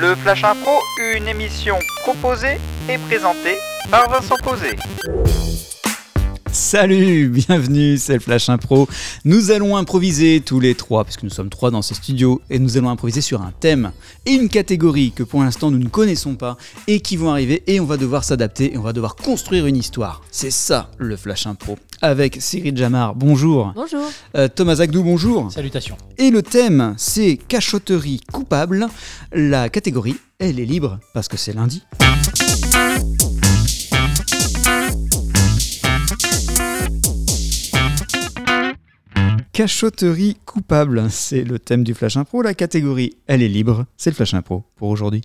Le Flash Impro, une émission proposée et présentée par Vincent Posé. Salut, bienvenue, c'est le Flash Impro. Nous allons improviser tous les trois, puisque nous sommes trois dans ce studio, et nous allons improviser sur un thème et une catégorie que pour l'instant nous ne connaissons pas et qui vont arriver, et on va devoir s'adapter et on va devoir construire une histoire. C'est ça le Flash Impro. Avec Cyril Jamar, bonjour. Bonjour. Euh, Thomas Agdou, bonjour. Salutations. Et le thème, c'est cachotterie coupable. La catégorie, elle est libre parce que c'est lundi. Cachotterie coupable, c'est le thème du Flash Impro. La catégorie, elle est libre, c'est le Flash Impro pour aujourd'hui.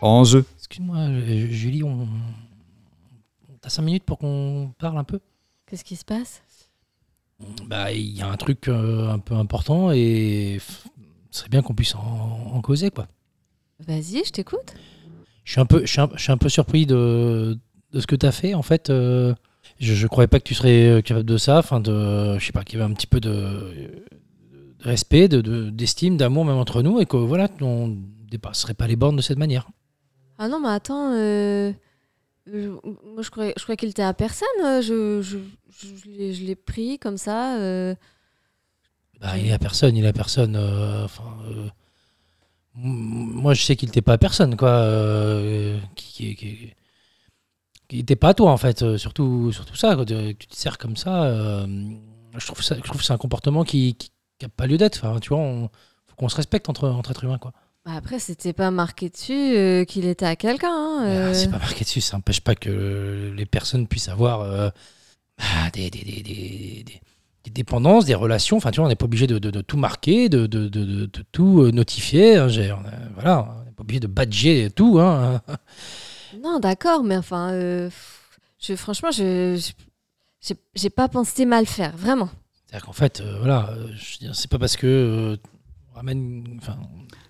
En jeu. Excuse-moi, euh, Julie, on... t'as 5 minutes pour qu'on parle un peu Qu'est-ce qui se passe? Bah, il y a un truc euh, un peu important et ce serait bien qu'on puisse en, en causer, quoi. Vas-y, je t'écoute. Je suis un peu, je suis un, je suis un peu surpris de, de ce que t'as fait, en fait. euh, je, je croyais pas que tu serais euh, capable de ça, enfin, de, je sais pas, qu'il y avait un petit peu de, de respect, de, de- d'estime, d'amour même entre nous et que, voilà, on dépasserait pas les bornes de cette manière. Ah non, mais attends. euh, je- moi, je croyais, je croyais qu'il était à personne. euh, Je, je, je, l'ai- pris comme ça. euh. Bah, il est à personne, il est à personne. euh, enfin, moi, je sais qu'il n'était pas à personne, quoi. qui, qui, qui- qui était pas à toi, en fait. euh, surtout, surtout ça, que tu te sers comme ça. euh, je trouve ça, je trouve que c'est un comportement qui n'a pas lieu d'être. Enfin, tu vois, on, faut qu'on se respecte entre, entre êtres humains, quoi. Bah, après, c'était pas marqué dessus euh, qu'il était à quelqu'un. hein, Ah, euh. C'est pas marqué dessus, ça n'empêche pas que les personnes puissent avoir euh, ah, des, des, des, des- dépendances, des relations. Enfin, tu vois, on n'est pas obligé de, de- de tout marquer, de, de- de- de- de tout notifier. hein. On a- voilà, on n'est pas obligé de badger tout. Hein. Non, d'accord, mais enfin, euh, je, franchement, je, j'ai- pas pensé mal faire, vraiment. C'est-à-dire qu'en fait, euh, voilà, euh, je veux dire, c'est pas parce que euh, on ramène enfin,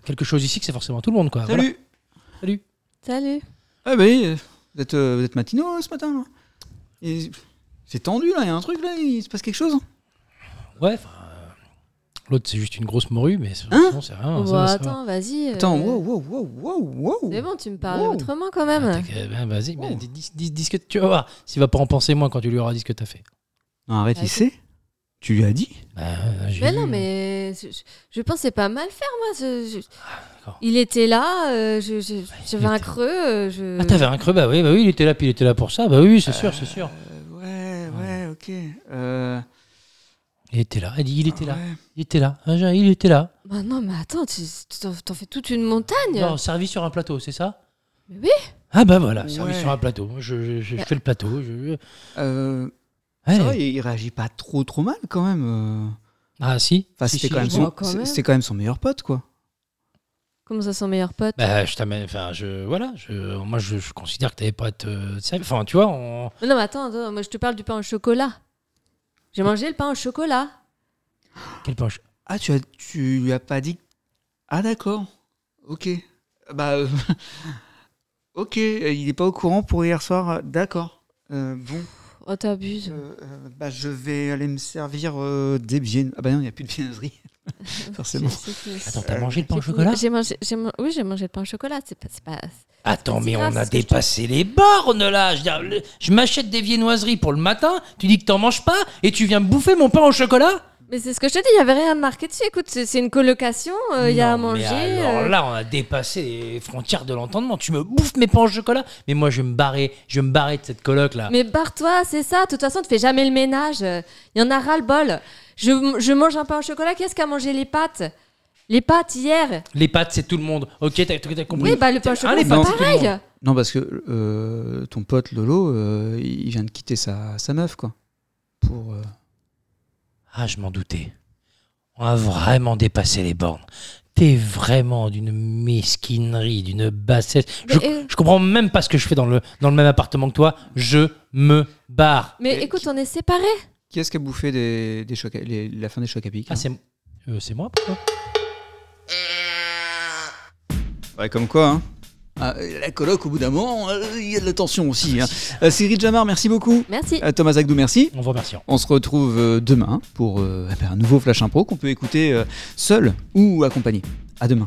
quelque chose ici que c'est forcément tout le monde. Quoi. Voilà. Salut Salut. Salut. Ah oui, euh, vous êtes, vous êtes matinaux ce matin C'est tendu là, il y a un truc là, il se passe quelque chose Ouais, enfin, l'autre c'est juste une grosse morue, mais c'est- Hein c'est rien. Bon, ça- bah, ça va. attends, vas-y. euh, Attends, wow, wow, wow, wow, wow C'est bon, tu me parles Wow. autrement quand même. Ah, ben, Vas-y, Oh. dis, dis- dis- dis ce que tu vas voir. S'il va pas en penser moins quand tu lui auras dit ce que t'as fait. Non, arrête, il sait Tu lui as dit Bah, j'ai Mais vu. non, mais je, je- pensais pas mal faire, moi. je- je- d'accord. il était là, euh, je- je- j'avais un creux. euh, je... Ah, t'avais un creux, bah oui, bah oui, il était là, puis il était là pour ça. Bah oui, c'est sûr, c'est sûr. Ouais, ouais, ok. Euh, Il était là, elle dit, il était là, ouais. il était là, Ah, il était là. Bah non, mais attends, tu tu t'en t'en fais toute une montagne. Non, servi sur un plateau, c'est ça? Mais oui. Ah bah voilà, servi Ouais. sur un plateau. Je, je- je- je fais le plateau. Je... Euh, Ouais. ça va, il, il réagit pas trop trop mal quand même. euh. Ah si. Enfin, Si, c'était si, quand, même je son- quand c'est- même. c'était quand même son meilleur pote quoi. Comment ça, son meilleur pote? Bah, je t'amène, enfin, je, voilà, je, moi, je, je considère que t'avais pas à te, sérieux. enfin, tu vois, on, Non, mais attends, attends, moi je te parle du pain au chocolat. J'ai mangé le pain au chocolat. quel penche. Ah, tu, as, tu lui as pas dit. Ah, d'accord. Ok. Bah. euh, ok, il est pas au courant pour hier soir. D'accord. Euh, bon. Oh, t'abuses. Euh, euh, bah, je vais aller me servir euh, des biens. Ah, bah non, il n'y a plus de viennoiserie. forcément. Attends, t'as mangé le pain au chocolat J'ai mangé, oui, j'ai mangé le pain au chocolat. C'est pas, c'est pas. Attends, C'est mais on a dépassé les bornes là. Je, veux dire, le- je m'achète des viennoiseries pour le matin. Tu dis que t'en manges pas et tu viens me bouffer mon pain au chocolat Mais c'est ce que je te dis, il y avait rien de marqué dessus. Écoute, c'est c'est une colocation, euh, il y a à manger. Mais alors euh. là, on a dépassé les frontières de l'entendement. Tu me bouffes mes pains au chocolat, mais moi je vais me barrer, je vais me barrer de cette coloc là. Mais barre-toi, c'est ça. De toute façon, tu fais jamais le ménage. Il y en a ras le bol. Je, je mange un pain au chocolat. Qu'est-ce qu'a mangé les pâtes? Les pâtes hier? Les pâtes, c'est tout le monde. Ok, t'as compris. Oui, bah le pain au Ah, chocolat, les c'est pâtes, c'est pareil. monde. Non, parce que euh, ton pote Lolo, euh, il vient de quitter sa, sa meuf, quoi. Pour. euh, Ah, je m'en doutais. On a vraiment dépassé les bornes. T'es vraiment d'une mesquinerie, d'une bassesse. Je, Mais, euh, je comprends même pas ce que je fais dans le, dans le même appartement que toi. Je me barre. Mais écoute, qui- on est séparés. Qui est-ce qui a bouffé des, des chocs à- les- la fin des chocs à pic Ah, hein c'est euh, c'est moi pourquoi Ouais, comme quoi, hein. Ah, la coloc, au bout d'un moment, euh, il y a de la tension aussi. Hein. Euh, Cyril Jamar, merci beaucoup. Merci. Euh, Thomas Agdou, merci. On vous remercie. On se retrouve euh, demain pour euh, eh ben, un nouveau Flash Impro qu'on peut écouter euh, seul ou accompagné. À demain.